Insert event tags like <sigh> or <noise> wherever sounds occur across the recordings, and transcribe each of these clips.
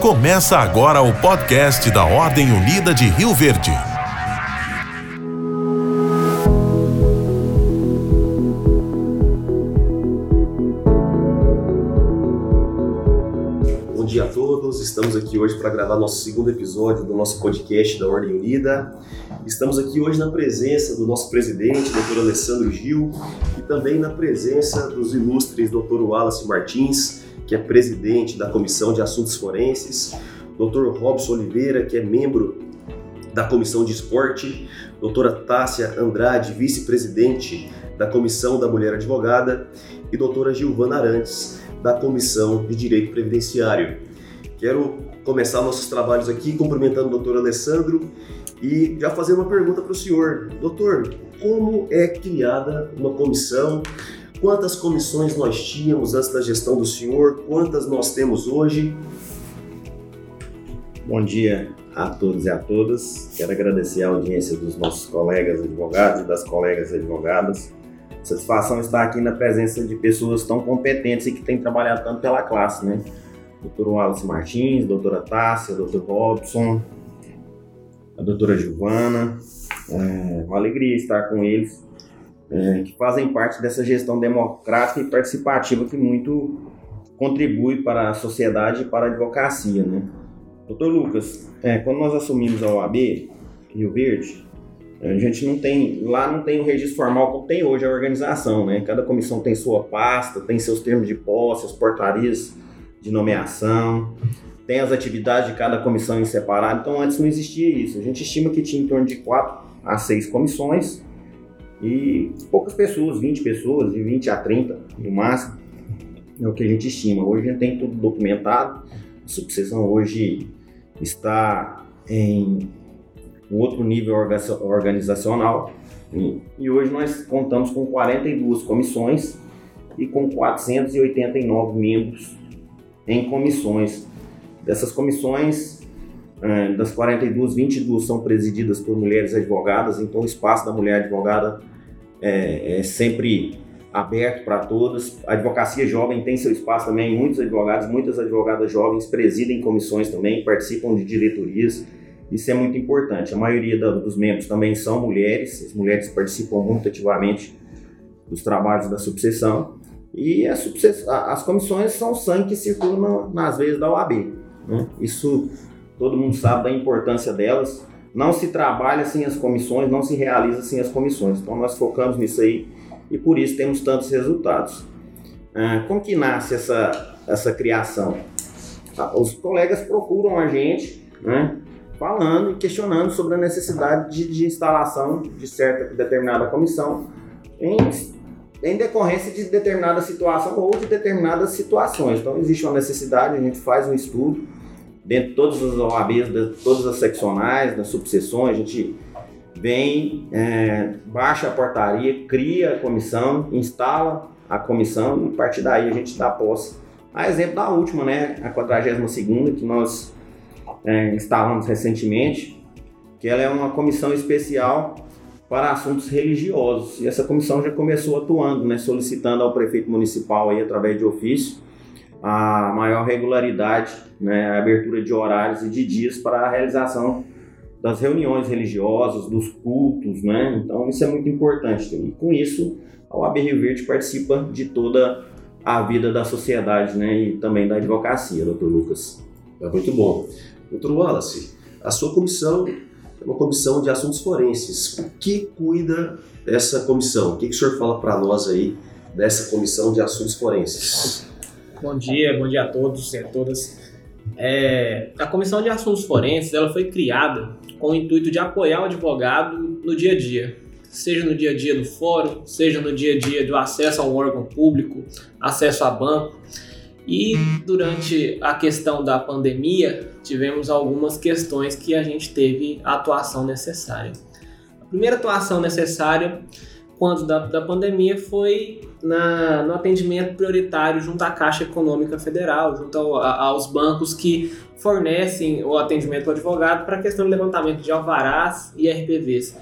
Começa agora o podcast da Ordem Unida de Rio Verde. Bom dia a todos, estamos aqui hoje para gravar nosso segundo episódio do nosso podcast da Ordem Unida. Estamos aqui hoje na presença do nosso presidente, Dr. Alessandro Gil, e também na presença dos ilustres Dr. Wallace Martins, que é presidente da Comissão de Assuntos Forenses, Dr. Robson Oliveira, que é membro da Comissão de Esporte, doutora Tássia Andrade, vice-presidente da Comissão da Mulher Advogada, e doutora Gilvana Arantes, da Comissão de Direito Previdenciário. Quero começar nossos trabalhos aqui cumprimentando o doutor Alessandro e já fazer uma pergunta para o senhor. Doutor, como é criada uma comissão? Quantas comissões nós tínhamos antes da gestão do senhor? Quantas nós temos hoje? Bom dia a todos e a todas. Quero agradecer a audiência dos nossos colegas advogados e das colegas advogadas. Satisfação estar aqui na presença de pessoas tão competentes e que têm trabalhado tanto pela classe, né? Doutor Wallace Martins, doutora Tássia, doutor Robson, a doutora Giovana. É uma alegria estar com eles, é, que fazem parte dessa gestão democrática e participativa que muito contribui para a sociedade e para a advocacia. Né? Doutor Lucas, é, quando nós assumimos a OAB, Rio Verde, a gente não tem, lá não tem o registro formal como tem hoje a organização, né? Cada comissão tem sua pasta, tem seus termos de posse, as portarias de nomeação, tem as atividades de cada comissão em separado, então antes não existia isso. A gente estima que tinha em torno de 4 a 6 comissões e poucas pessoas, 20 pessoas, de 20 a 30 no máximo, é o que a gente estima. Hoje a gente tem tudo documentado, a subseção hoje está em outro nível organizacional. E hoje nós contamos com 42 comissões e com 489 membros em comissões. Dessas comissões, é, das 42, 22 são presididas por mulheres advogadas, então o espaço da mulher advogada é, é sempre aberto para todas. A advocacia jovem tem seu espaço também, muitos advogados, muitas advogadas jovens presidem comissões também, participam de diretorias. Isso é muito importante. A maioria dos membros também são mulheres, as mulheres participam muito ativamente dos trabalhos da subseção. E as comissões são sangue que circula nas veias da OAB. Né? Isso todo mundo sabe da importância delas. Não se trabalha sem as comissões, não se realiza sem as comissões. Então nós focamos nisso aí e por isso temos tantos resultados. Ah, como que nasce essa, essa criação? Ah, os colegas procuram a gente, né, falando e questionando sobre a necessidade de, de instalação de certa determinada comissão em, em decorrência de determinada situação ou de determinadas situações. Então existe uma necessidade, a gente faz um estudo dentro de todas as OABs, de todas as seccionais, das subseções, a gente vem, é, baixa a portaria, cria a comissão, instala a comissão e a partir daí a gente dá posse. A exemplo da última, né, a 42 que nós é, instalamos recentemente, que ela é uma comissão especial para assuntos religiosos. E essa comissão já começou atuando, né, solicitando ao prefeito municipal aí através de ofício a maior regularidade, né, a abertura de horários e de dias para a realização das reuniões religiosas, dos cultos, né? Então isso é muito importante. E com isso, a OAB Rio Verde participa de toda a vida da sociedade, né? E também da advocacia, doutor Lucas. É muito bom. Doutor Wallace, a sua comissão é uma comissão de assuntos forenses. O que cuida dessa comissão? O que, que o senhor fala para nós aí dessa comissão de assuntos forenses? Bom dia, bom dia a todos e a todas. É, a Comissão de Assuntos Forenses ela foi criada com o intuito de apoiar o advogado no dia a dia, seja no dia a dia do fórum, seja no dia a dia do acesso a um órgão público, acesso a banco. E durante a questão da pandemia, tivemos algumas questões que a gente teve a atuação necessária. A primeira atuação necessária quando da, da pandemia foi na, no atendimento prioritário junto à Caixa Econômica Federal, junto ao, a, aos bancos que fornecem o atendimento ao advogado para a questão do levantamento de alvarás e RPVs.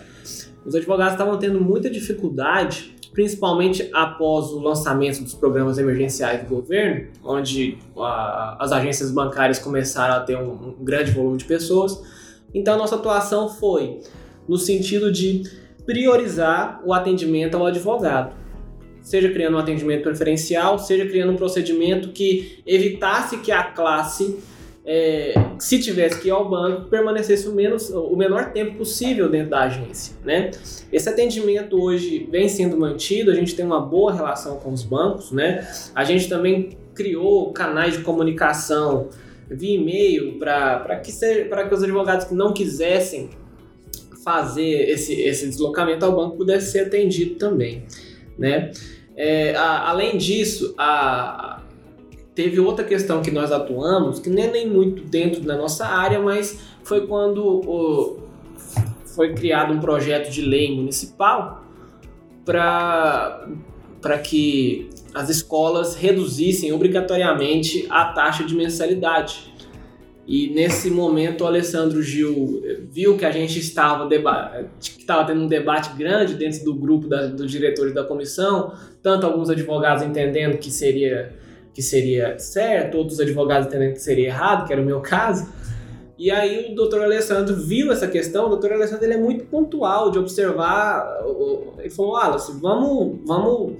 Os advogados estavam tendo muita dificuldade principalmente após o lançamento dos programas emergenciais do governo, onde a, as agências bancárias começaram a ter um, um grande volume de pessoas. Então, nossa atuação foi no sentido de priorizar o atendimento ao advogado, seja criando um atendimento preferencial, seja criando um procedimento que evitasse que a classe é, se tivesse que ir ao banco, permanecesse o, menos, o menor tempo possível dentro da agência. Né? Esse atendimento hoje vem sendo mantido, a gente tem uma boa relação com os bancos, né? a gente também criou canais de comunicação via e-mail para que, que os advogados que não quisessem fazer esse, esse deslocamento ao banco pudesse ser atendido também. Né? É, a, além disso, a, teve outra questão que nós atuamos, que nem é nem muito dentro da nossa área, mas foi quando o, foi criado um projeto de lei municipal para que as escolas reduzissem obrigatoriamente a taxa de mensalidade. E nesse momento o Alessandro Gil viu que a gente estava, que estava tendo um debate grande dentro do grupo da, dos diretores da comissão, tanto alguns advogados entendendo que seria que seria certo, outros advogados entendendo que seria errado, que era o meu caso. E aí o doutor Alessandro viu essa questão, o doutor Alessandro ele é muito pontual de observar, ele falou, Wallace, vamos, vamos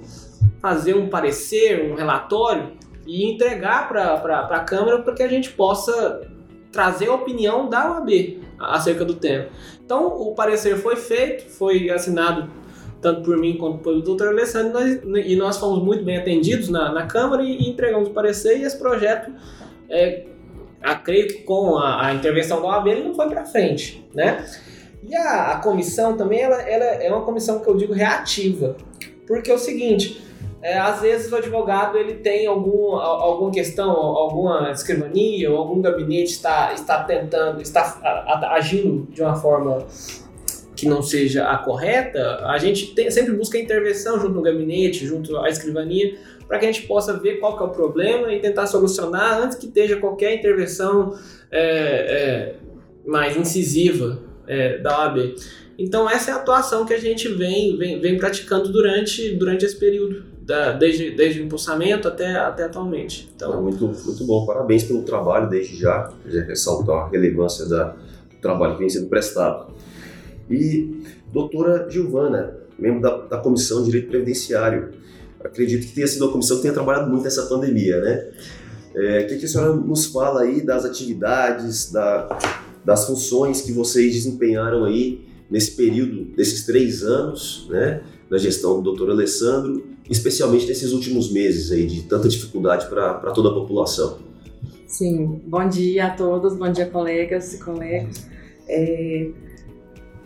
fazer um parecer, um relatório e entregar para a Câmara para que a gente possa trazer a opinião da OAB acerca do tema. Então o parecer foi feito, foi assinado tanto por mim quanto pelo doutor Alessandro, nós, e nós fomos muito bem atendidos na, na Câmara e, entregamos o parecer, e esse projeto, é, que com a, a, intervenção da OAB, ele não foi para frente, né? E a, a comissão também, ela, ela, é uma comissão que eu digo reativa, porque é o seguinte, é, às vezes o advogado ele tem algum, alguma questão, alguma escrivania, ou algum gabinete está, está tentando, está agindo de uma forma que não seja a correta, a gente tem, sempre busca intervenção junto no gabinete, junto à escrivania, para que a gente possa ver qual que é o problema e tentar solucionar antes que esteja qualquer intervenção é, é, mais incisiva é, da OAB. Então essa é a atuação que a gente vem, vem, vem praticando durante, durante esse período, da, desde, desde o impulsamento até, até atualmente. Então, muito, muito bom, parabéns pelo trabalho desde já, já ressaltar a relevância da, do trabalho que vem sendo prestado e doutora Gilvana, membro da, da Comissão de Direito Previdenciário. Acredito que tenha sido uma comissão que tenha trabalhado muito nessa pandemia, né? É, o que, que a senhora nos fala aí das atividades, da, das funções que vocês desempenharam aí nesse período desses três anos, né, da gestão do doutor Alessandro, especialmente nesses últimos meses aí de tanta dificuldade para toda a população? Sim, bom dia a todos, bom dia colegas e colegas. É,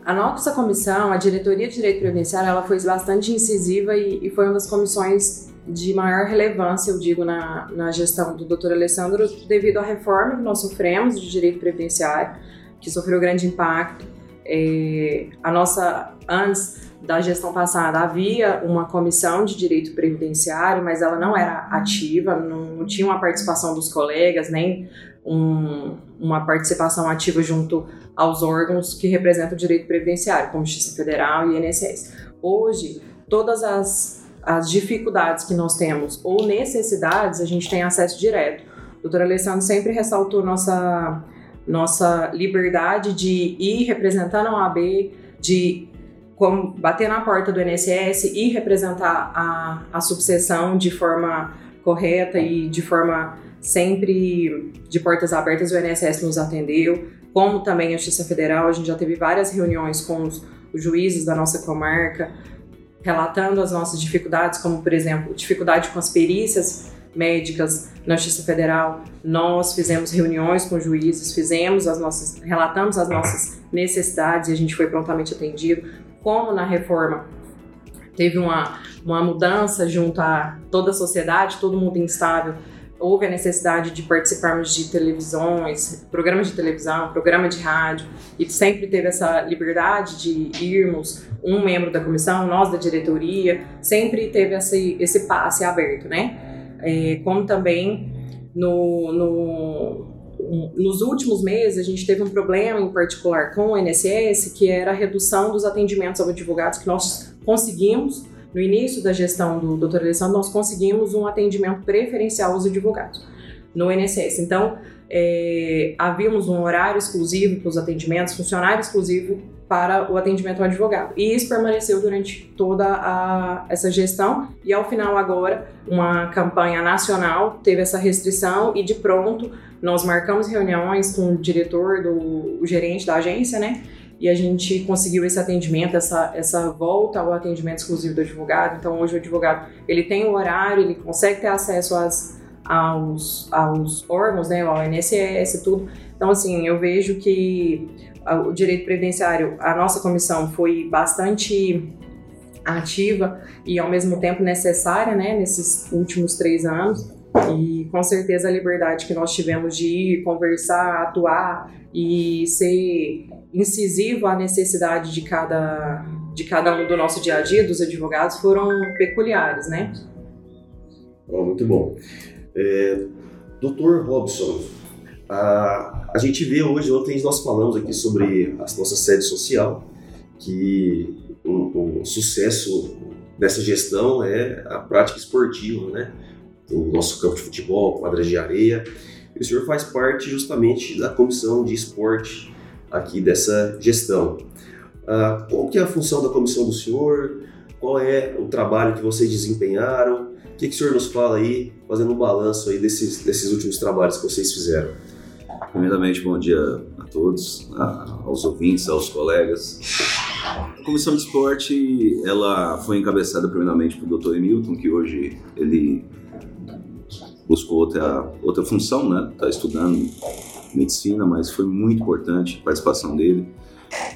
a nossa comissão, a Diretoria de Direito Previdenciário, ela foi bastante incisiva e, e, foi uma das comissões de maior relevância, eu digo, na, na gestão do Dr. Alessandro, devido à reforma que nós sofremos de direito previdenciário, que sofreu grande impacto. É, a nossa, antes da gestão passada, havia uma comissão de direito previdenciário, mas ela não era ativa, não, não tinha uma participação dos colegas, nem um, uma participação ativa junto aos órgãos que representam o direito previdenciário, como Justiça Federal e INSS. Hoje, todas as, as dificuldades que nós temos ou necessidades, a gente tem acesso direto. O doutor Alessandro sempre ressaltou nossa, nossa liberdade de ir representando a OAB, de como bater na porta do INSS e representar a, a subseção de forma correta e de forma sempre de portas abertas. O INSS nos atendeu, como também a Justiça Federal. A gente já teve várias reuniões com os, os juízes da nossa comarca, relatando as nossas dificuldades, como, por exemplo, dificuldade com as perícias médicas na Justiça Federal. Nós fizemos reuniões com juízes, fizemos as nossas, relatamos as nossas necessidades e a gente foi prontamente atendido. Como na reforma teve uma, uma mudança junto a toda a sociedade, todo mundo instável houve a necessidade de participarmos de televisões, programas de televisão, programa de rádio, e sempre teve essa liberdade de irmos, um membro da comissão, nós da diretoria, sempre teve esse, esse passe aberto, né? É, como também no, no nos últimos meses, a gente teve um problema em particular com o INSS, que era a redução dos atendimentos aos advogados que nós conseguimos no início da gestão do Dr. Alessandro, nós conseguimos um atendimento preferencial aos advogados no INSS. Então, é, havíamos um horário exclusivo para os atendimentos, funcionário exclusivo para o atendimento ao advogado. E isso permaneceu durante toda a, essa gestão e ao final agora uma campanha nacional teve essa restrição e de pronto nós marcamos reuniões com o diretor, do, o gerente da agência, né? E a gente conseguiu esse atendimento, essa, essa volta ao atendimento exclusivo do advogado. Então hoje o advogado ele tem o horário, ele consegue ter acesso às, aos, aos órgãos, né? Ao INSS e tudo. Então assim, eu vejo que o direito previdenciário, a nossa comissão foi bastante ativa e ao mesmo tempo necessária, né, nesses últimos três anos. E com certeza a liberdade que nós tivemos de ir, conversar, atuar e ser incisivo à necessidade de cada, de cada um do nosso dia a dia, dos advogados, foram peculiares, né? Oh, muito bom. É, Doutor Robson, a, a gente vê hoje, ontem nós falamos aqui sobre a nossa sede social, que um, um sucesso dessa gestão é a prática esportiva, né? O nosso campo de futebol, quadras de areia. E o senhor faz parte justamente da comissão de esporte aqui dessa gestão. Ah, qual que é a função da comissão do senhor? Qual é o trabalho que vocês desempenharam? O que, que o senhor nos fala aí, fazendo um balanço aí desses, desses últimos trabalhos que vocês fizeram? Primeiramente, bom dia a todos, aos ouvintes, aos colegas. A comissão de esporte, ela foi encabeçada primeiramente pelo Dr. Emilton, que hoje ele buscou outra, outra função, né? Está estudando medicina, mas foi muito importante a participação dele.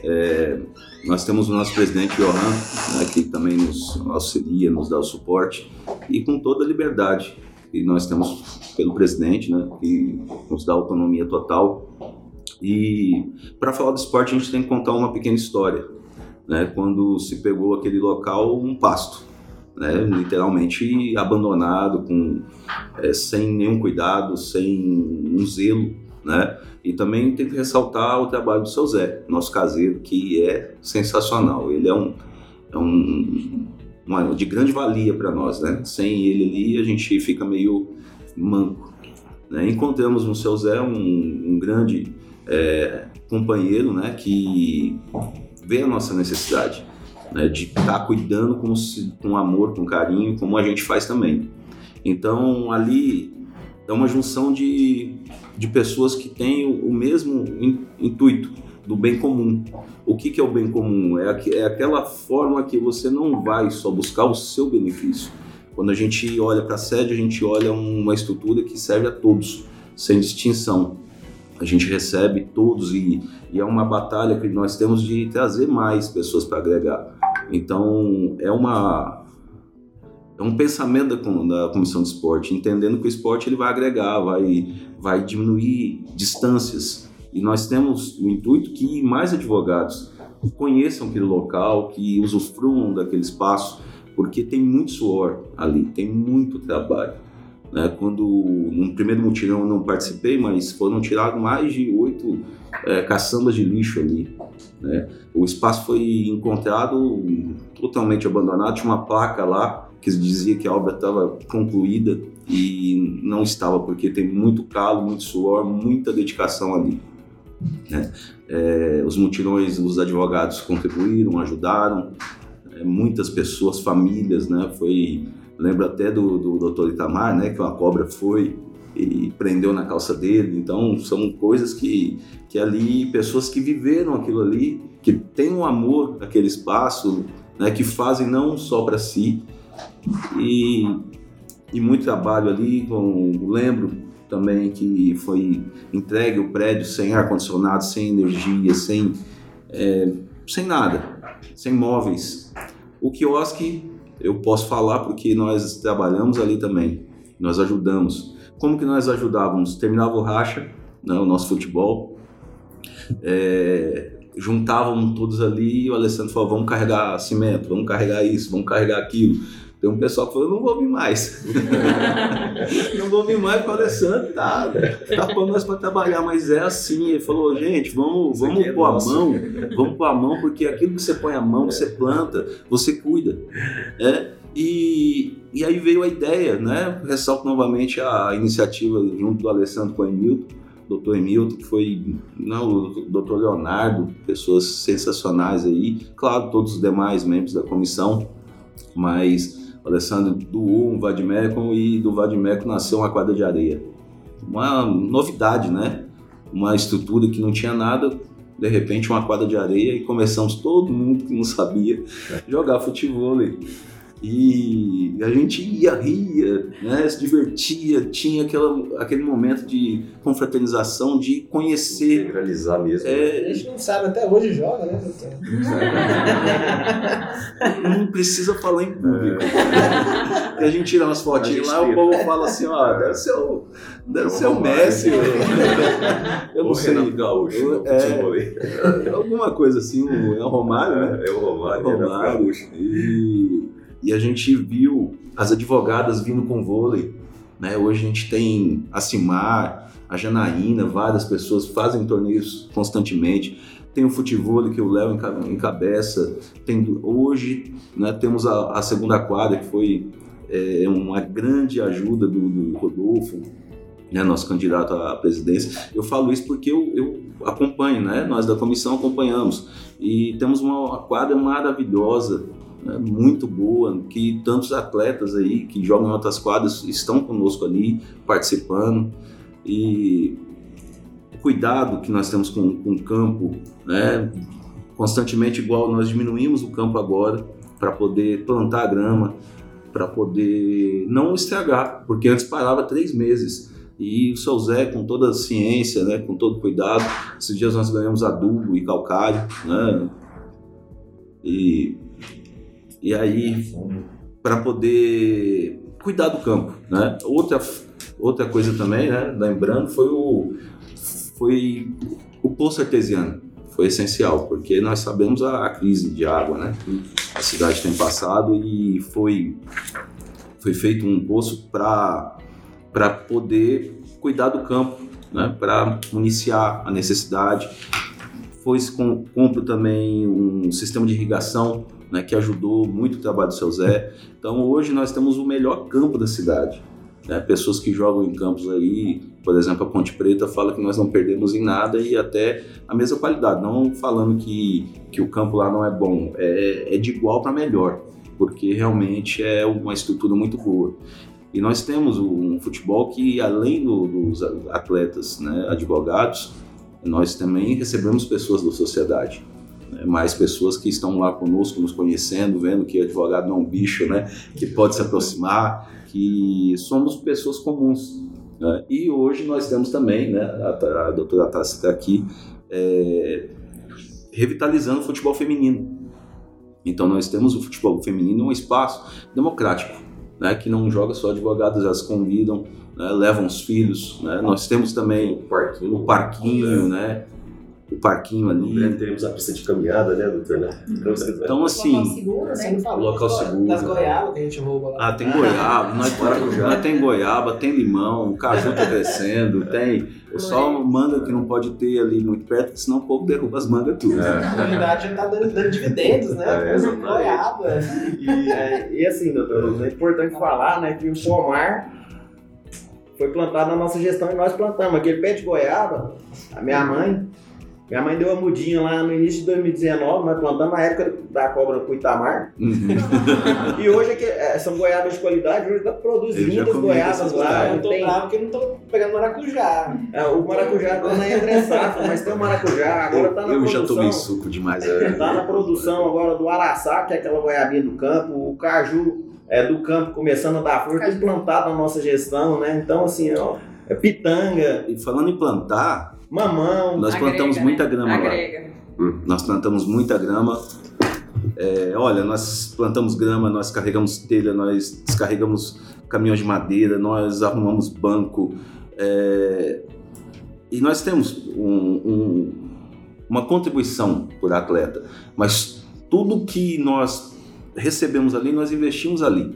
É, nós temos o nosso presidente Johan, né, que também nos auxilia, nos dá o suporte, e com toda a liberdade que nós temos pelo presidente, né, que nos dá autonomia total. E para falar do esporte, a gente tem que contar uma pequena história. Né, quando se pegou aquele local, um pasto, né, literalmente abandonado, com, é, sem nenhum cuidado, sem um zelo. Né? E também tem que ressaltar o trabalho do seu Zé, nosso caseiro, que é sensacional. Ele é um, é um uma, de grande valia para nós, né? Sem ele ali a gente fica meio manco. Né? Encontramos no seu Zé um, um grande é, companheiro, né? Que vê a nossa necessidade, né? De estar tá cuidando com, com amor, com carinho, como a gente faz também. Então ali é uma junção de, de pessoas que têm o, o mesmo intuito do bem comum. O que, que é o bem comum? É, é aquela forma que você não vai só buscar o seu benefício. Quando a gente olha para a sede, a gente olha uma estrutura que serve a todos, sem distinção. A gente recebe todos e, e é uma batalha que nós temos de trazer mais pessoas para agregar. Então, é uma é um pensamento da, da, comissão de esporte, entendendo que o esporte ele vai agregar, vai, vai diminuir distâncias, e nós temos o intuito que mais advogados conheçam aquele local, que usufruam daquele espaço, porque tem muito suor ali, tem muito trabalho. Né? Quando, no primeiro mutirão eu não participei, mas foram tirados mais de oito é, caçambas de lixo ali. Né? O espaço foi encontrado totalmente abandonado, tinha uma placa lá que dizia que a obra estava concluída e não estava, porque tem muito calo, muito suor, muita dedicação ali. Né? É, os mutirões, os advogados contribuíram, ajudaram, é, muitas pessoas, famílias, né? Foi, lembro até do, do Dr. Itamar, né? Que uma cobra foi e prendeu na calça dele. Então são coisas que, que ali pessoas que viveram aquilo ali, que têm um amor aquele espaço, né? Que fazem não só para si e, e muito trabalho ali. Com, lembro também que foi entregue o prédio sem ar-condicionado, sem energia, sem, é, sem nada, sem móveis. O quiosque eu posso falar porque nós trabalhamos ali também, nós ajudamos. Como que nós ajudávamos? Terminava o racha, né, o nosso futebol, é, juntavam todos ali e o Alessandro falou, vamos carregar cimento, vamos carregar isso, vamos carregar aquilo. Tem um pessoal que falou, não vou vir mais. <laughs> não vou vir mais porque o Alessandro tá, tá pondo nós para trabalhar, mas é assim. Ele falou, gente, vamos, vamos é pôr a mão, vamos pôr a mão, porque aquilo que você põe a mão, você planta, você cuida. É? E, e aí veio a ideia, né? Ressalto novamente a iniciativa junto do Alessandro com o Emilton, doutor Emilton, que foi não, o doutor Leonardo, pessoas sensacionais aí, claro, todos os demais membros da comissão, mas Alessandro doou um Vadimecum e do Vadimecum nasceu uma quadra de areia. Uma novidade, né? Uma estrutura que não tinha nada, de repente uma quadra de areia e começamos todo mundo que não sabia jogar futebol. E a gente ia, ria, né, se divertia, tinha aquela, aquele momento de confraternização, de conhecer. Integralizar mesmo. É... A gente não sabe, até hoje joga, né? não precisa falar em público. É. a gente tira umas fotinhas lá, o povo fala assim, ó, deve ser o, deve ser o Messi. Eu não sei. Renato Gaúcho. É, alguma coisa assim, é o Romário, né? É o Romário. É o Romário. E e a gente viu as advogadas vindo com vôlei. Né? Hoje a gente tem a Cimar, a Janaína, várias pessoas fazem torneios constantemente. Tem o futebol que o Léo encabeça. Tem, hoje né, temos a, a, segunda quadra, que foi é, uma grande ajuda do, do Rodolfo, né, nosso candidato à presidência. Eu falo isso porque eu, eu, acompanho, né? nós da comissão acompanhamos. E temos uma quadra maravilhosa né, muito boa, que tantos atletas aí que jogam em outras quadras estão conosco ali, participando. E o cuidado que nós temos com, com o campo, né, constantemente igual nós diminuímos o campo agora para poder plantar a grama, para poder não estragar, porque antes parava três meses. E o seu Zé, com toda a ciência, né, com todo cuidado, esses dias nós ganhamos adubo e calcário, né, e e aí, para poder cuidar do campo, né? Outra, outra coisa também, né? Lembrando, foi o, foi o poço artesiano. Foi essencial, porque nós sabemos a, a crise de água, né? A cidade tem passado e foi, foi feito um poço para poder cuidar do campo, né? Para municiar a necessidade. Foi compro também um sistema de irrigação né, que ajudou muito o trabalho do seu Zé. Então hoje nós temos o melhor campo da cidade. Né? Pessoas que jogam em campos aí, por exemplo, a Ponte Preta fala que nós não perdemos em nada e até a mesma qualidade. Não falando que, que o campo lá não é bom, é, é de igual para melhor, porque realmente é uma estrutura muito boa. E nós temos um futebol que, além do, dos atletas né, advogados, nós também recebemos pessoas da sociedade mais pessoas que estão lá conosco, nos conhecendo, vendo que advogado não é um bicho, né, que pode se aproximar, que somos pessoas comuns. Né? E hoje nós temos também, né, a, a doutora Tassi está aqui, é, revitalizando o futebol feminino. Então nós temos o futebol feminino um espaço democrático, né, que não joga só advogados, elas convidam, né, levam os filhos. Né? Nós temos também o parquinho, o parquinho né? O parquinho ali. Breve teremos a pista de caminhada, né, doutor? Né? Então, então assim. Local seguro, né? local seguro. Das goiabas que a gente rouba lá. Ah, tem goiaba, nós, nós tem goiaba, tem limão, o caju tá crescendo, tem. O só manga que não pode ter ali muito perto, senão o povo derruba as mangas tudo. É. Na verdade, já tá dando, dando dividendos, né? É, goiaba. E, é, e assim, doutor, é importante falar né, que o pomar foi plantado na nossa gestão e nós plantamos. Aquele pé de goiaba, a minha mãe minha mãe deu uma mudinha lá no início de 2019, nós plantamos na época da cobra pro Itamar. Uhum. <laughs> e hoje é que, é, são goiabas de qualidade, hoje dá produz muitas goiabas lá. Eu tô tem... bravo porque não tô pegando maracujá. É, o maracujá tá na entre safra, mas tem o maracujá, agora tá na eu produção. Eu já tomei suco demais. É. Tá na produção agora do araçá, que é aquela goiabinha do campo, o caju é do campo começando a dar fruto, plantado na nossa gestão, né? Então, assim, ó, é pitanga. E falando em plantar, mamão. Nós agrega, plantamos né? muita grama agrega. lá. Hum. Nós plantamos muita grama. É, olha, nós plantamos grama, nós carregamos telha, nós descarregamos caminhões de madeira, nós arrumamos banco. É, e nós temos um, um, uma contribuição por atleta, mas tudo que nós recebemos ali, nós investimos ali.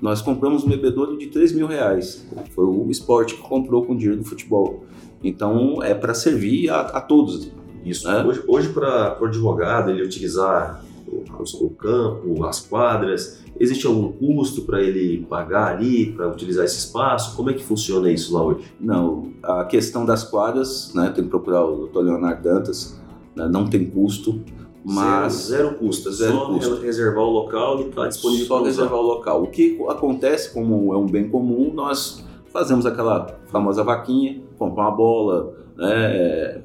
Nós compramos um bebedouro de 3 mil reais. Foi o esporte que comprou com o dinheiro do futebol. Então é para servir a, a, todos. Isso. Né? Hoje, hoje para o advogado ele utilizar o, o, campo, as quadras, existe algum custo para ele pagar ali, para utilizar esse espaço? Como é que funciona isso lá hoje? Não, a questão das quadras, né, tem que procurar o Dr. Leonardo Dantas, né, não tem custo. Mas zero, zero custo, é zero só custo. reservar o local e está disponível. Só reservar o local. O que acontece, como é um bem comum, nós fazemos aquela famosa vaquinha, comprar uma bola, né,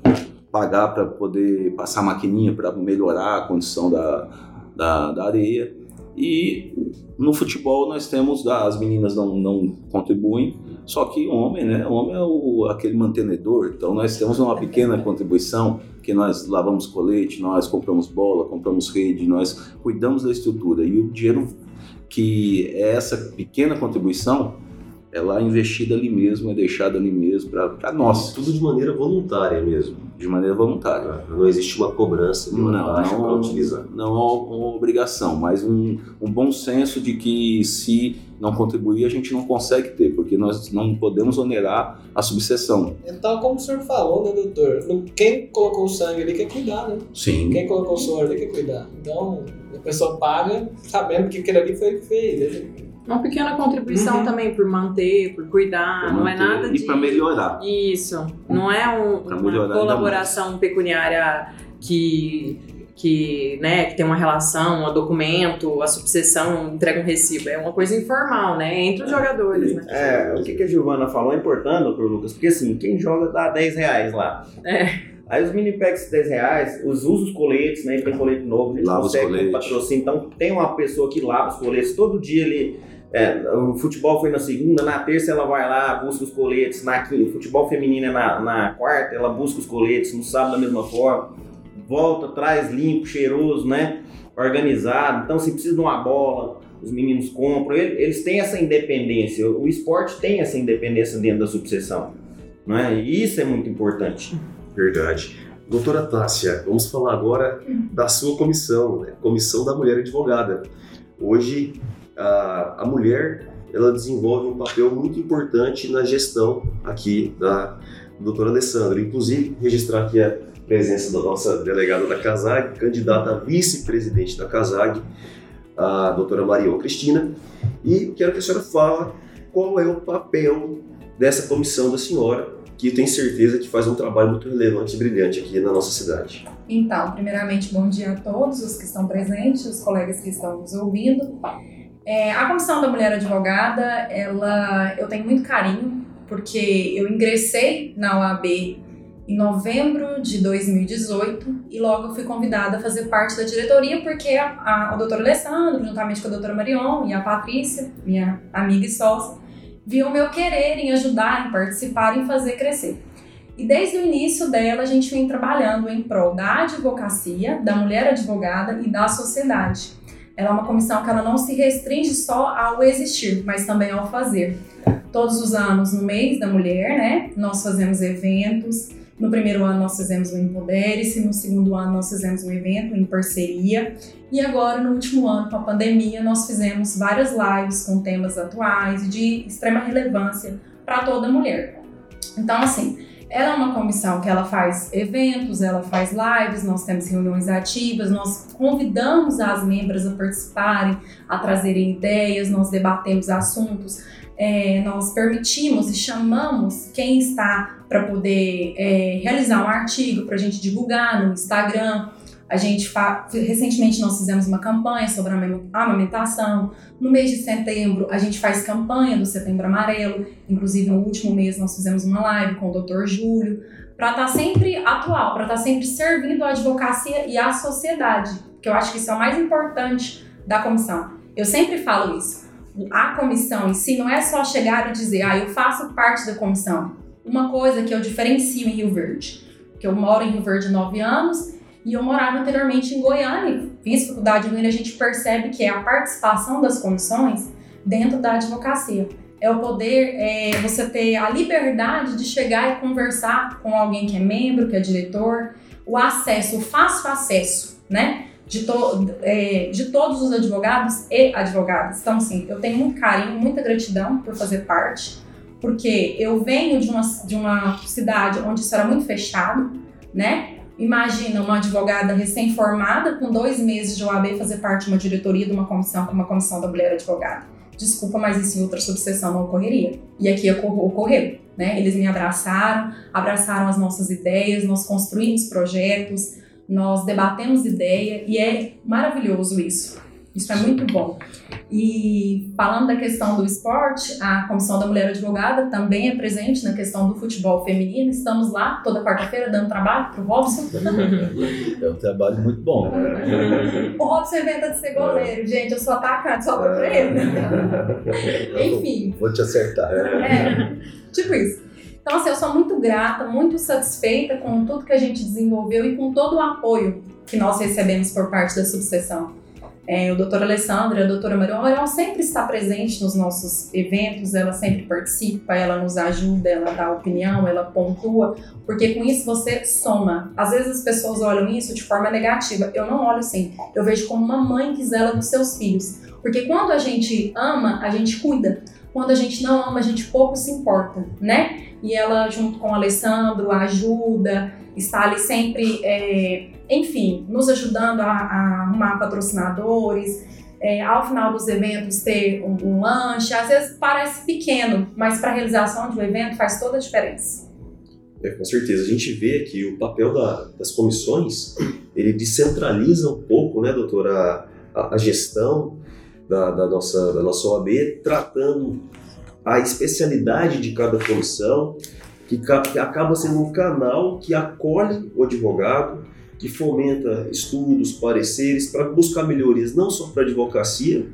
pagar para poder passar a maquininha para melhorar a condição da, da, da, areia. E no futebol nós temos, as meninas não, não contribuem, só que o homem, né? O homem é o, aquele mantenedor, então nós temos uma pequena contribuição, que nós lavamos colete, nós compramos bola, compramos rede, nós cuidamos da estrutura. E o dinheiro que é essa pequena contribuição, ela é investida ali mesmo, é deixada ali mesmo para nós. Tudo de maneira voluntária mesmo. De maneira voluntária. Não existe uma cobrança de uma não, taxa para utilizar. Não é uma obrigação, mas um, um bom senso de que se não contribuir a gente não consegue ter, porque nós não podemos onerar a subseção. Então, como o senhor falou, né, doutor? Quem colocou o sangue ali quer cuidar, né? Sim. Quem colocou o suor ali quer cuidar. Então, a pessoa paga sabendo que aquilo ali foi o que fez. Né? Uma pequena contribuição uhum. também por manter, por cuidar, por não é nada de. E para melhorar. Isso. Não é um, uma colaboração pecuniária que que, né, que tem uma relação, um documento, a subseção entrega um recibo. É uma coisa informal, né? Entre os jogadores, né? É, o que, que a Giovana falou é importante, doutor Lucas, porque assim, quem joga dá 10 reais lá. É. Aí os mini packs de 10 reais, os usos coletes, né? Tem colete novo, a gente lava consegue um patrocínio. Então tem uma pessoa que lava os coletes todo dia ele é, o futebol foi na segunda, na terça ela vai lá, busca os coletes, na quinta, o futebol feminino é na, na quarta, ela busca os coletes, no sábado da mesma forma, volta, traz limpo, cheiroso, né? Organizado. Então, se precisa de uma bola, os meninos compram. Eles têm essa independência. O esporte tem essa independência dentro da subseção. Né? E isso é muito importante. Verdade. Doutora Tássia, vamos falar agora da sua comissão, né? Comissão da Mulher Advogada. Hoje a, a mulher ela desenvolve um papel muito importante na gestão aqui da doutora Alessandra. Inclusive, registrar aqui a presença da nossa delegada da CASAG, candidata a vice-presidente da CASAG, a doutora Maria Cristina. E quero que a senhora fale qual é o papel dessa comissão da senhora, que tenho certeza que faz um trabalho muito relevante e brilhante aqui na nossa cidade. Então, primeiramente, bom dia a todos os que estão presentes, os colegas que estão nos ouvindo. É, a Comissão da Mulher Advogada, ela, eu tenho muito carinho, porque eu ingressei na OAB em novembro de 2018 e logo fui convidada a fazer parte da diretoria porque a, a, o doutor Alessandro, juntamente com a doutora Marion e a Patrícia, minha amiga e sócia, viam meu querer em ajudar, em participar, em fazer crescer. E desde o início dela, a gente vem trabalhando em prol da advocacia, da mulher advogada e da sociedade. Ela é uma comissão que ela não se restringe só ao existir, mas também ao fazer. Todos os anos, no mês da mulher, né, nós fazemos eventos. No primeiro ano nós fizemos o Empodere-se, no segundo ano nós fizemos um evento em parceria e agora no último ano com a pandemia nós fizemos várias lives com temas atuais de extrema relevância para toda mulher. Então assim, ela é uma comissão que ela faz eventos, ela faz lives, nós temos reuniões ativas, nós convidamos as membros a participarem, a trazerem ideias, nós debatemos assuntos, é, nós permitimos e chamamos quem está para poder é, realizar um artigo para a gente divulgar no Instagram. A gente recentemente nós fizemos uma campanha sobre a amamentação. No mês de setembro a gente faz campanha do Setembro Amarelo. Inclusive no último mês nós fizemos uma live com o Dr. Júlio para estar tá sempre atual, para estar tá sempre servindo a advocacia e a sociedade, que eu acho que isso é o mais importante da comissão. Eu sempre falo isso. A comissão em si não é só chegar e dizer, ah, eu faço parte da comissão. Uma coisa que eu diferencio em Rio Verde, que eu moro em Rio Verde há nove anos e eu morava anteriormente em Goiânia, fiz faculdade em a gente percebe que é a participação das comissões dentro da advocacia. É o poder, é, você ter a liberdade de chegar e conversar com alguém que é membro, que é diretor, o acesso, o fácil acesso, né? de, to, é, de todos os advogados e advogadas. Então, assim, eu tenho muito carinho, muita gratidão por fazer parte, porque eu venho de uma, de uma cidade onde isso era muito fechado, né? Imagina uma advogada recém-formada com dois meses de OAB fazer parte de uma diretoria de uma comissão como a Comissão da Mulher Advogada. Desculpa, mas isso em outra subseção não ocorreria. E aqui ocorreu. Né? Eles me abraçaram, abraçaram as nossas ideias, nós construímos projetos, nós debatemos ideia e é maravilhoso isso. Isso é muito bom. E falando da questão do esporte, a Comissão da Mulher Advogada também é presente na questão do futebol feminino. Estamos lá toda quarta-feira dando trabalho para o Robson. <laughs> É um trabalho muito bom. o Robson inventa de ser goleiro, gente. Eu sou atacante, só para ele. <laughs> Enfim. Vou te acertar. É, tipo isso. Então, assim, eu sou muito grata, muito satisfeita com tudo que a gente desenvolveu e com todo o apoio que nós recebemos por parte da subseção. É, o doutor Alessandro e a doutora Marion, a Marion sempre está presente nos nossos eventos, ela sempre participa, ela nos ajuda, ela dá opinião, ela pontua, porque com isso você soma. Às vezes as pessoas olham isso de forma negativa, eu não olho assim, eu vejo como uma mãe que zela dos seus filhos, porque quando a gente ama, a gente cuida, quando a gente não ama, a gente pouco se importa, né? E ela, junto com o Alessandro, ajuda, está ali sempre é, enfim, nos ajudando a, a arrumar patrocinadores, é, ao final dos eventos ter um, um, lanche. Às vezes parece pequeno, mas para a realização de um evento faz toda a diferença. É, com certeza. A gente vê que o papel da, das comissões, ele descentraliza um pouco, né, doutora, a, a gestão da, da, nossa, da nossa OAB, tratando a especialidade de cada comissão, que, que acaba sendo um canal que acolhe o advogado, que fomenta estudos, pareceres, para buscar melhorias não só para a advocacia,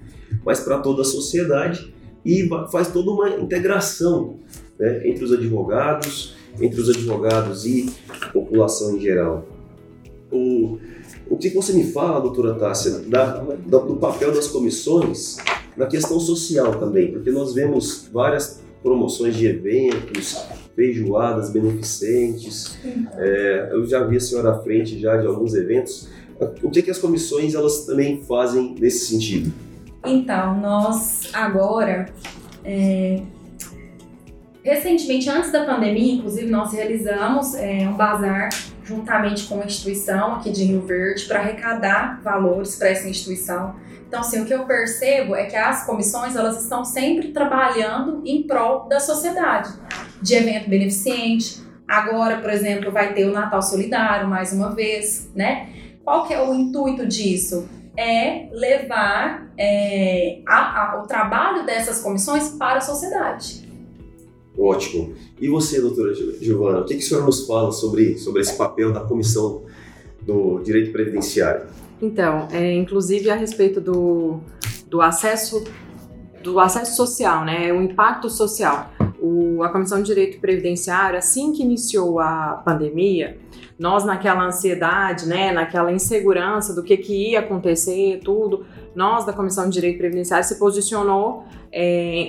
mas para toda a sociedade e faz toda uma integração né, entre os advogados, entre os advogados e a população em geral. O, o que você me fala, doutora Tássia, da, do papel das comissões na questão social também? Porque nós vemos várias promoções de eventos, feijoadas beneficentes. É, eu já vi a senhora à frente já de alguns eventos. O que, que as comissões elas também fazem nesse sentido? Então, nós agora, é, recentemente, antes da pandemia, inclusive, nós realizamos é, um bazar juntamente com uma instituição aqui de Rio Verde para arrecadar valores para essa instituição então, assim, o que eu percebo é que as comissões, elas estão sempre trabalhando em prol da sociedade, de evento beneficente. Agora, por exemplo, vai ter o Natal Solidário, mais uma vez, né? Qual que é o intuito disso? É levar é, a, a, o trabalho dessas comissões para a sociedade. Ótimo. E você, doutora Giovana, o que, que a nos fala sobre, sobre esse papel da Comissão do Direito Previdenciário? Então, é, inclusive a respeito do, do acesso do acesso social, né, o impacto social. O, a Comissão de Direito Previdenciário, assim que iniciou a pandemia, nós naquela ansiedade, né, naquela insegurança do que, que ia acontecer, tudo, nós da Comissão de Direito Previdenciário se posicionou é,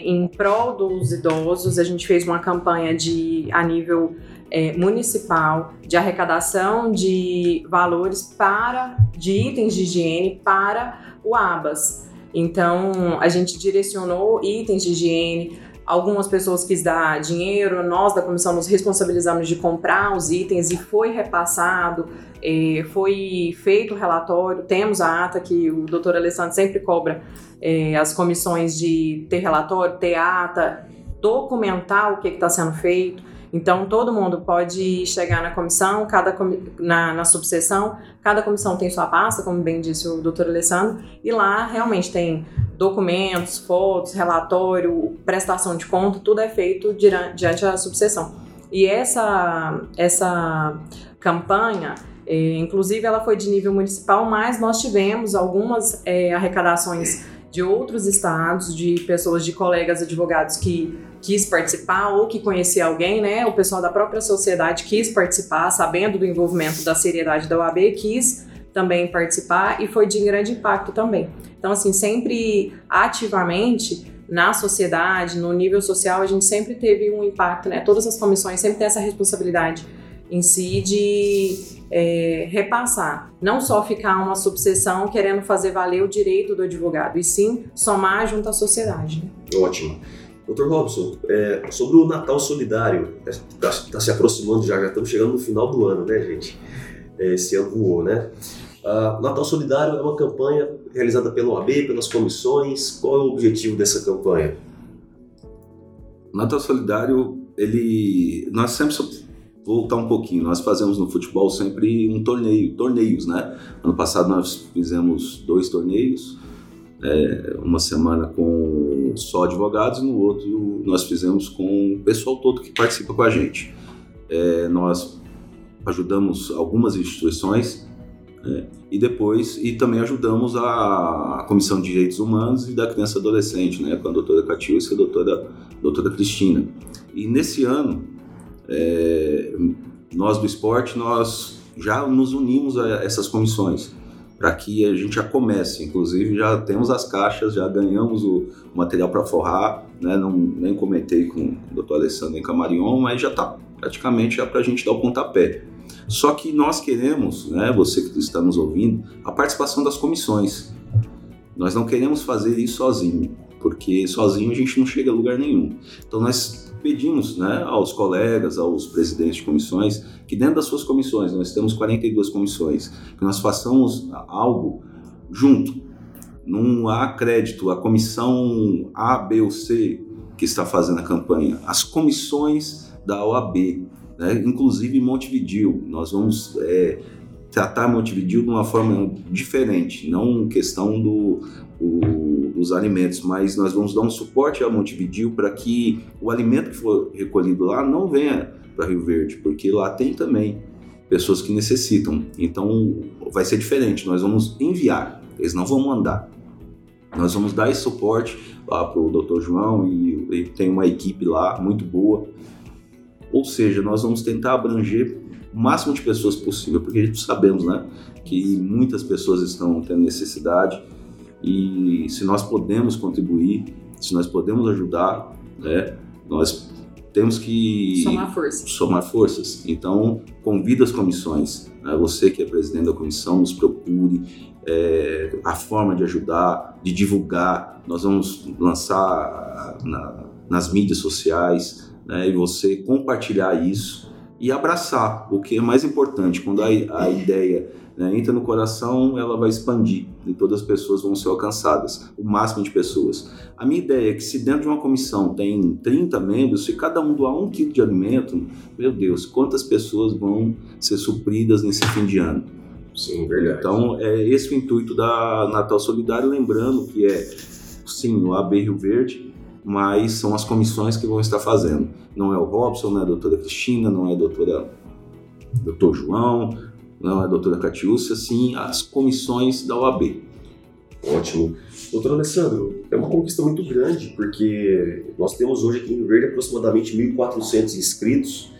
em prol dos idosos. A gente fez uma campanha de a nível é, municipal de arrecadação de valores para de itens de higiene para o ABAS. Então a gente direcionou itens de higiene. Algumas pessoas quis dar dinheiro, nós da comissão nos responsabilizamos de comprar os itens e foi repassado, é, foi feito o relatório, temos a ata que o doutor Alessandro sempre cobra é, as comissões de ter relatório, ter ata, documentar o que está sendo feito. Então, todo mundo pode chegar na comissão, cada na, na subseção, cada comissão tem sua pasta, como bem disse o doutor Alessandro, e lá realmente tem documentos, fotos, relatório, prestação de conta, tudo é feito diante da subseção. E essa, essa campanha, é, inclusive, ela foi de nível municipal, mas nós tivemos algumas é, arrecadações de outros estados, de pessoas, de colegas advogados que quis participar ou que conhecia alguém, né? O pessoal da própria sociedade quis participar, sabendo do envolvimento da seriedade da OAB, quis também participar e foi de grande impacto também. Então, assim, sempre ativamente na sociedade, no nível social, a gente sempre teve um impacto, né? Todas as comissões sempre têm essa responsabilidade em si de é, repassar, não só ficar uma subseção querendo fazer valer o direito do advogado, e sim somar junto à sociedade. Né? Ótimo. Doutor Robson, é, sobre o Natal Solidário, está tá se aproximando já, já estamos chegando no final do ano, né, gente? É, esse ano voou, né? O Natal Solidário é uma campanha realizada pela OAB, pelas comissões. Qual é o objetivo dessa campanha? Natal Solidário, ele, nós sempre voltar um pouquinho. Nós fazemos no futebol sempre um torneio, torneios, né? Ano passado nós fizemos dois torneios, é, uma semana com só advogados e no outro nós fizemos com o pessoal todo que participa com a gente. É, nós ajudamos algumas instituições é, e depois e também ajudamos a, a, Comissão de Direitos Humanos e da Criança e Adolescente, né, com a doutora Catiúcia e a doutora, doutora Cristina. E nesse ano é, nós do esporte, nós já nos unimos a essas comissões para que a gente já comece. Inclusive, já temos as caixas, já ganhamos o material para forrar, né? Não, nem comentei com o doutor Alessandro em Camarion, mas já está praticamente já para a gente dar o pontapé. Só que nós queremos, né, você que está nos ouvindo, a participação das comissões. Nós não queremos fazer isso sozinho, porque sozinho a gente não chega a lugar nenhum. Então nós pedimos né, aos colegas, aos presidentes de comissões, que dentro das suas comissões, nós temos 42 comissões, que nós façamos algo junto. Não há crédito a comissão A, B ou C que está fazendo a campanha, as comissões da OAB, né, inclusive Montevidil. Nós vamos é, tratar Montevidil de uma forma diferente, não questão do, do, dos alimentos, mas nós vamos dar um suporte a Montevidil para que o alimento que for recolhido lá não venha para Rio Verde, porque lá tem também pessoas que necessitam. Então vai ser diferente, nós vamos enviar, eles não vão mandar. Nós vamos dar esse suporte lá para o Dr. João e, e tem uma equipe lá muito boa. Ou seja, nós vamos tentar abranger o máximo de pessoas possível, porque sabemos, né, que muitas pessoas estão tendo necessidade e se nós podemos contribuir, se nós podemos ajudar, né, nós temos que somar forças. Somar forças. Então, convida as comissões. Né, você que é presidente da comissão, nos procure é, a forma de ajudar, de divulgar. Nós vamos lançar na, nas mídias sociais né, e você compartilhar isso e abraçar, o que é mais importante, quando a, a ideia né, entra no coração, ela vai expandir e todas as pessoas vão ser alcançadas, o máximo de pessoas. A minha ideia é que se dentro de uma comissão tem 30 membros, se cada um doar um quilo de alimento, meu Deus, quantas pessoas vão ser supridas nesse fim de ano? Sim, verdade. Então, é esse o intuito da Natal Solidário, lembrando que é, sim, o AB Rio Verde, mas são as comissões que vão estar fazendo. Não é o Robson, não é a doutora Cristina, não é a doutora doutor João, não é doutora Catiúcia, sim as comissões da OAB. Ótimo. Doutor Alessandro, é uma conquista muito grande, porque nós temos hoje aqui em Rio Verde aproximadamente 1.400 inscritos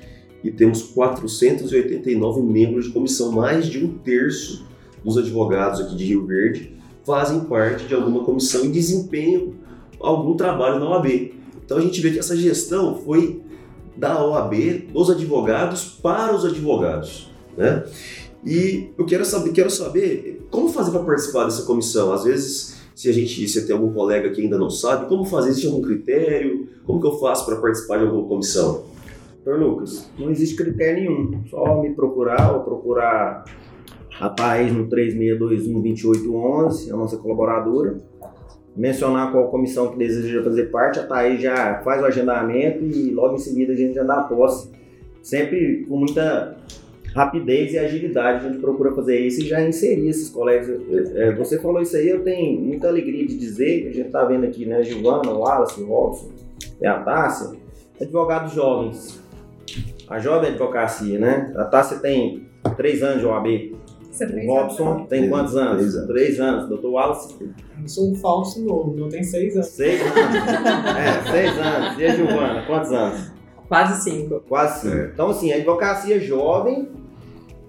e temos 489 membros de comissão, mais de um terço dos advogados aqui de Rio Verde fazem parte de alguma comissão e desempenham algum trabalho na OAB. Então a gente vê que essa gestão foi da OAB, dos advogados para os advogados, né? E eu quero saber, quero saber como fazer para participar dessa comissão. Às vezes, se a gente, se tem algum colega que ainda não sabe, como fazer? Existe algum critério? Como que eu faço para participar de alguma comissão? Doutor Lucas, não existe critério nenhum. Só me procurar ou procurar a Thaís no 3621-2811, a nossa colaboradora mencionar qual comissão que deseja fazer parte, a Thaís já faz o agendamento e logo em seguida a gente já dá a posse. Sempre com muita rapidez e agilidade a gente procura fazer isso e já inserir esses colegas. É, você falou isso aí, eu tenho muita alegria de dizer, a gente está vendo aqui, né, Giovana, o Wallace, o Robson, é a Tássia, advogados jovens. A jovem advocacia, né? A Tássia tem três anos de OAB, o Robson tem quantos anos? Três anos. Três anos. Doutor Wallace? Eu sou um falso novo, eu tenho seis anos. Seis anos. é, seis anos. E a Giovana, quantos anos? Quase cinco. Quase cinco. É. Então, assim, a advocacia jovem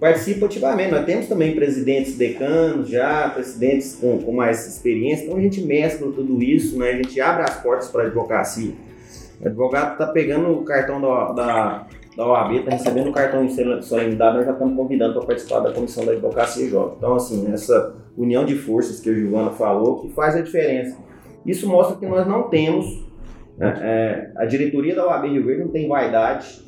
participa ativamente. Nós temos também presidentes decanos já, presidentes com, com mais experiência. Então, a gente mescla tudo isso, né? A gente abre as portas para a advocacia. O advogado está pegando o cartão da, da da OAB está recebendo o cartão de solenidade, nós já estamos convidando para participar da comissão da advocacia jovem. Então, assim, essa união de forças que a Giovana falou, que faz a diferença. Isso mostra que nós não temos, né, é, a diretoria da OAB Rio Verde não tem vaidade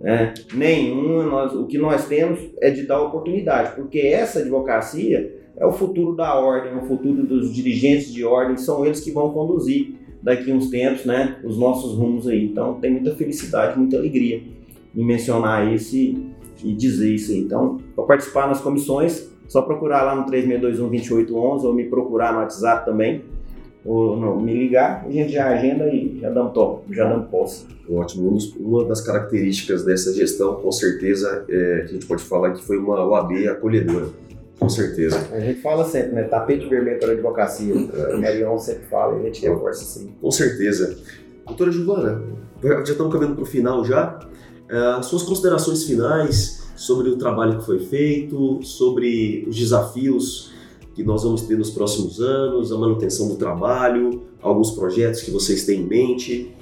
né, nenhuma, nós, o que nós temos é de dar oportunidade, porque essa advocacia é o futuro da ordem, é o futuro dos dirigentes de ordem, são eles que vão conduzir daqui uns tempos, né, os nossos rumos aí. Então, tem muita felicidade, muita alegria em mencionar isso e, e dizer isso aí. Então, para participar nas comissões, só procurar lá no 3621-2811 ou me procurar no WhatsApp também, ou não, me ligar, a gente já agenda e já damos top, já damos posse. Ótimo. Uma das características dessa gestão, com certeza, é, a gente pode falar que foi uma OAB acolhedora. Com certeza. A gente fala sempre, né? Tapete vermelho para a advocacia. A Marion sempre fala e a gente reforça assim. Com certeza. Doutora Giovana, já estamos caminhando para o final já. Uh, suas considerações finais sobre o trabalho que foi feito, sobre os desafios que nós vamos ter nos próximos anos, a manutenção do trabalho, alguns projetos que vocês têm em mente.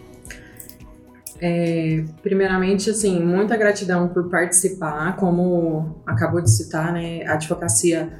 É, primeiramente, assim, muita gratidão por participar, como acabou de citar, né, a advocacia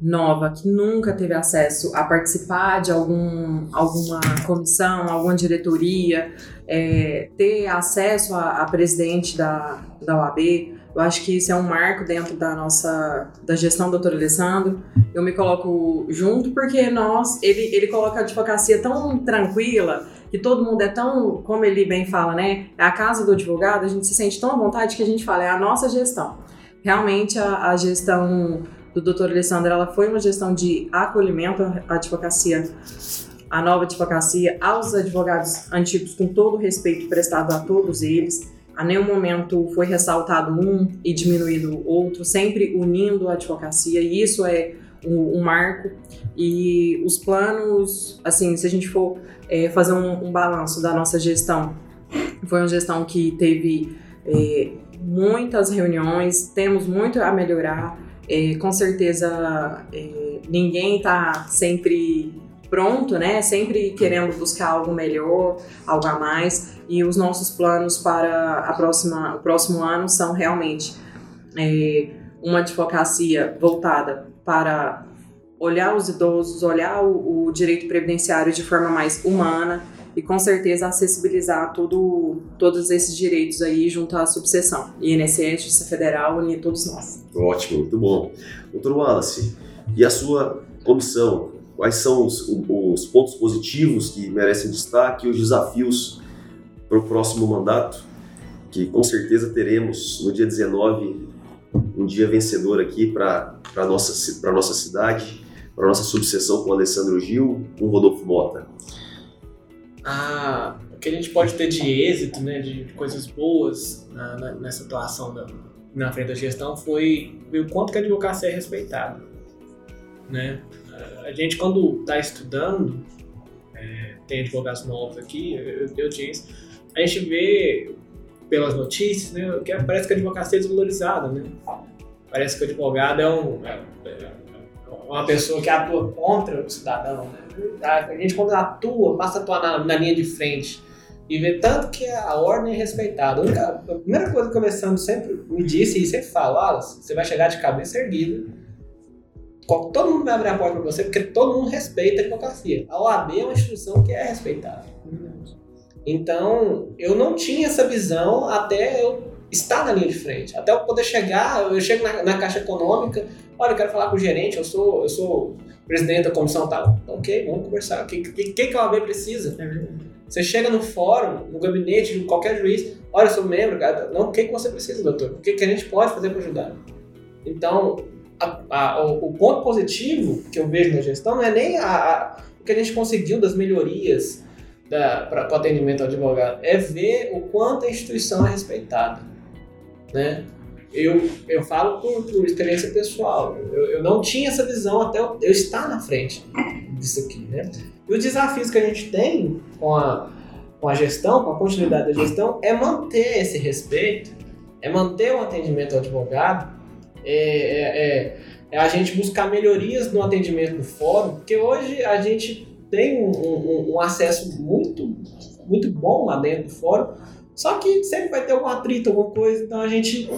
nova que nunca teve acesso a participar de algum, alguma comissão, alguma diretoria, é, ter acesso a, a, presidente da, da OAB, eu acho que isso é um marco dentro da nossa da gestão do doutor Alessandro. Eu me coloco junto porque nós, ele, ele coloca a advocacia tão tranquila, que todo mundo é tão, como ele bem fala, né? É a casa do advogado, a gente se sente tão à vontade que a gente fala, é a nossa gestão. Realmente a, a gestão do Dr. Alessandro, ela foi uma gestão de acolhimento à advocacia, à nova advocacia, aos advogados antigos, com todo o respeito prestado a todos eles. A nenhum momento foi ressaltado um e diminuído o outro, sempre unindo a advocacia, e isso é um, um marco. E os planos, assim, se a gente for é, fazer um, um balanço da nossa gestão, foi uma gestão que teve é, muitas reuniões, temos muito a melhorar. É, com certeza é, ninguém está sempre pronto, né? Sempre querendo buscar algo melhor, algo a mais. E os nossos planos para a próxima, o próximo ano são realmente é, uma advocacia voltada para olhar os idosos, olhar o, o direito previdenciário de forma mais humana e com certeza acessibilizar todo, todos esses direitos aí junto à subseção. INSS, Justiça Federal, unir todos nós. Ótimo, muito bom. Doutor Wallace, e a sua comissão? Quais são os, os pontos positivos que merecem destaque e os desafios para o próximo mandato? Que com certeza teremos no dia 19 um dia vencedor aqui para a nossa, nossa cidade, para nossa subseção com o Alessandro Gil, com o Rodolfo Mota a, o que a gente pode ter de êxito, né, de, de coisas boas na, na, nessa atuação da, na frente da gestão foi o quanto que a advocacia é respeitada. Né? A gente, quando está estudando, é, tem advogados novos aqui, eu, eu tinha isso, a gente vê pelas notícias né, que parece que a advocacia é desvalorizada. Né? Parece que o advogado é, um, é, é uma pessoa que atua contra o cidadão. Né? A gente, quando atua, passa a atuar na, na linha de frente e vê tanto que a ordem é respeitada. A, única, a primeira coisa que o Alessandro sempre me disse e sempre fala, você vai chegar de cabeça erguida. Todo mundo vai abrir a porta para você porque todo mundo respeita a advocacia. A OAB é uma instituição que é respeitada. Então, eu não tinha essa visão até eu estar na linha de frente. Até eu poder chegar, eu chego na, na Caixa Econômica, olha, eu quero falar com o gerente, eu sou, eu sou presidente da comissão tal. Então, ok, vamos conversar. O que, que, que a OAB precisa? É você chega no fórum, no gabinete de qualquer juiz, olha, eu sou membro, cara. Não, o que, que você precisa, doutor? O que, que a gente pode fazer para ajudar? Então, a, a, o, o, ponto positivo que eu vejo na gestão não é nem a, o que a gente conseguiu das melhorias para o atendimento ao advogado, é ver o quanto a instituição é respeitada. Né? eu, eu falo por, por experiência pessoal. Eu, eu, não tinha essa visão até eu, eu, estar na frente disso aqui, né? E os desafios que a gente tem com a, com a gestão, com a continuidade da gestão, é manter esse respeito, é manter o atendimento ao advogado, é, é, é, é a gente buscar melhorias no atendimento do fórum, porque hoje a gente tem um, um, um acesso muito, muito bom lá dentro do fórum, Só que sempre vai ter algum atrito, alguma coisa, então a gente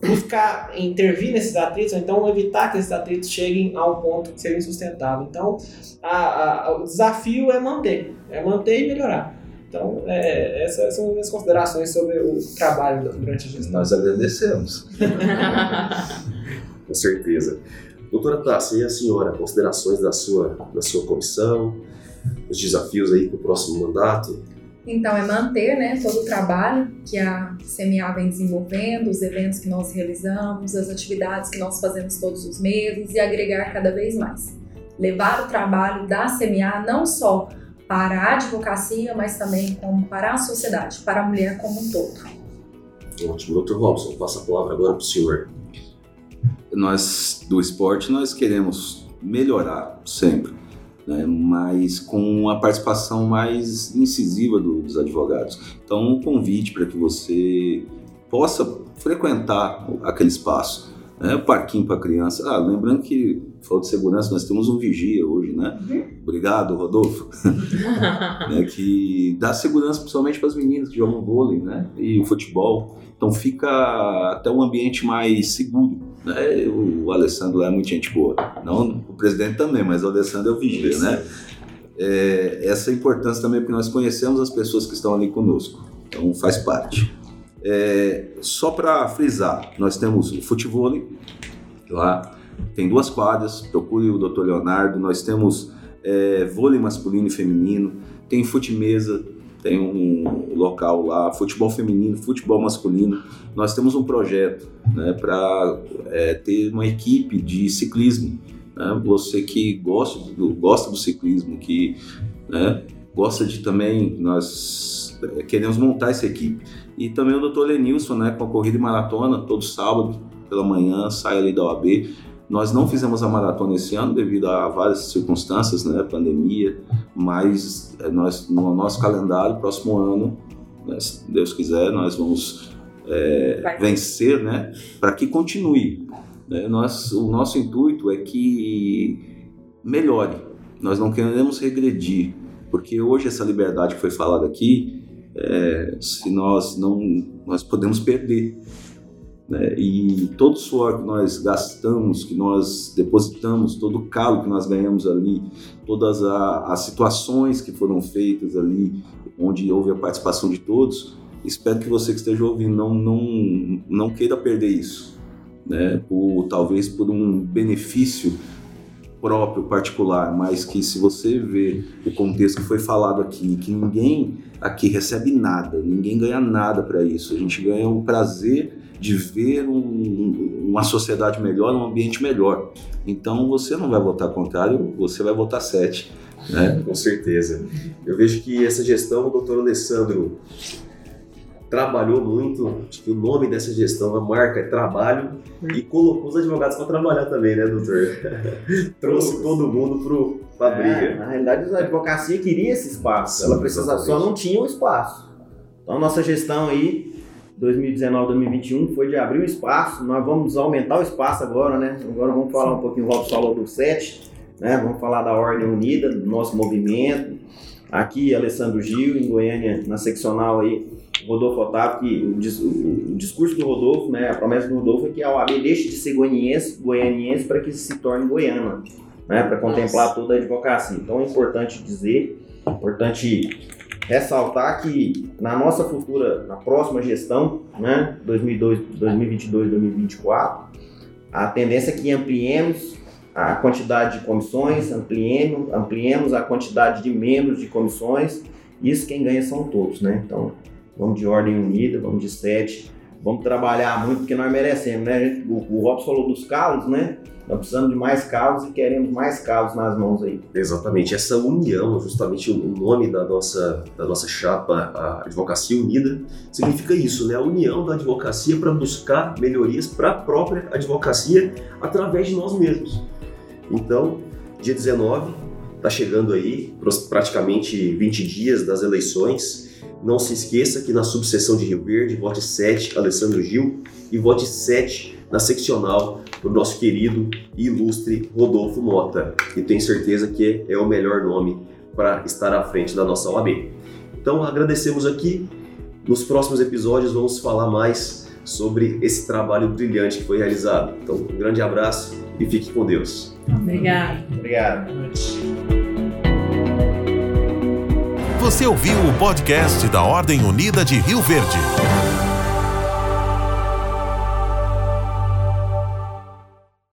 buscar intervir nesses atritos, ou então evitar que esses atritos cheguem a um ponto que seja insustentável. Então, a, a, o desafio é manter, é manter e melhorar. Então, é, essas são as minhas considerações sobre o trabalho durante a gestão. Nós agradecemos. <laughs> Com certeza. Doutora Tassi, e a senhora, considerações da sua, da sua comissão, os desafios aí para o próximo mandato? Então, é manter né, todo o trabalho que a CMA vem desenvolvendo, os eventos que nós realizamos, as atividades que nós fazemos todos os meses e agregar cada vez mais. Levar o trabalho da CMA não só para a advocacia, mas também como para a sociedade, para a mulher como um todo. Ótimo. Doutor Robson, passa a palavra agora para o senhor. Nós, do esporte, nós queremos melhorar sempre né, mas com a participação mais incisiva do, dos advogados. Então, um convite para que você possa frequentar aquele espaço. Né, o parquinho para criança. Ah, lembrando que, falta de segurança, nós temos um vigia hoje, né? Uhum. Obrigado, Rodolfo. <laughs> né, que dá segurança principalmente para as meninas que jogam vôlei né, e o futebol. Então fica até um ambiente mais seguro. Né? O Alessandro lá é muito gente boa. Não o presidente também, mas o Alessandro é o vigia, né? É, essa importância também porque nós conhecemos as pessoas que estão ali conosco. Então faz parte. É, só para frisar, nós temos o futebol lá, tem duas quadras, procure o Dr. Leonardo, nós temos é, vôlei masculino e feminino, tem fute-mesa, tem um local lá, futebol feminino, futebol masculino. Nós temos um projeto né, para é, ter uma equipe de ciclismo. Né? Você que gosta do, gosta do ciclismo, que né, gosta de também, nós é, queremos montar essa equipe. E também o Dr. Lenilson, né, com a corrida e maratona, todo sábado pela manhã, sai ali da OAB. Nós não fizemos a maratona esse ano devido a várias circunstâncias, né, pandemia, mas eh, nós no nosso calendário, próximo ano, né, se Deus quiser, nós vamos é, vencer, né, para que continue. Né? Nós, o nosso intuito é que melhore. Nós não queremos regredir, porque hoje essa liberdade que foi falada aqui, é, se nós não, nós podemos perder. Né? E todo o suor que nós gastamos, que nós depositamos, todo o calo que nós ganhamos ali, todas a, as situações que foram feitas ali, onde houve a participação de todos, espero que você que esteja ouvindo não, não, não queira perder isso, né? Por, talvez por um benefício próprio, particular, mas que se você vê o contexto que foi falado aqui, que ninguém aqui recebe nada, ninguém ganha nada para isso, a gente ganha o prazer de ver um, uma sociedade melhor, um ambiente melhor. Então você não vai votar contrário, você vai votar sete. Né? Com certeza. Eu vejo que essa gestão, o doutor Alessandro trabalhou muito, acho que o nome dessa gestão, a marca é trabalho, e colocou os advogados para trabalhar também, né, doutor? <laughs> Trouxe todo mundo para a É, briga. na realidade, a advocacia queria esse espaço, ela precisava, só não tinha o espaço. Então, a nossa gestão aí, 2019-2021, foi de abrir o espaço, nós vamos aumentar o espaço agora, né? Agora vamos falar um pouquinho, o Robson falou do SET, né? Vamos falar da Ordem Unida, do nosso movimento. Aqui, Alessandro Gil, em Goiânia, na seccional aí, Rodolfo Otávio, que o, dis- o- o discurso do Rodolfo, né, a promessa do Rodolfo é que a OAB deixe de ser goianiense, goianiense para que se torne goiana, né, para contemplar toda a advocacia. Então é importante dizer, é importante ressaltar que na nossa futura, na próxima gestão, né, 2002, 2022, 2024, a tendência é que ampliemos a quantidade de comissões, ampliemos, ampliemos a quantidade de membros de comissões, isso quem ganha são todos, né? Então, vamos de ordem unida, vamos de sete, vamos trabalhar muito porque nós merecemos, né? Gente- O, o Robson falou dos carros, né? Nós precisamos de mais carros e queremos mais carros nas mãos aí. Exatamente, essa união, justamente o nome da nossa, da nossa chapa, a Advocacia Unida, significa isso, né? A união da advocacia para buscar melhorias para a própria advocacia através de nós mesmos. Então, dia 19, está chegando aí, praticamente 20 dias das eleições. Não se esqueça que na subseção de Rio Verde, vote 7, Alessandro Gil, e vote 7 na seccional para o nosso querido e ilustre Rodolfo Mota, que tenho certeza que é o melhor nome para estar à frente da nossa OAB. Então agradecemos aqui. Nos próximos episódios vamos falar mais sobre esse trabalho brilhante que foi realizado. Então, um grande abraço e fique com Deus. Obrigado. Obrigado. Você ouviu o podcast da Ordem Unida de Rio Verde.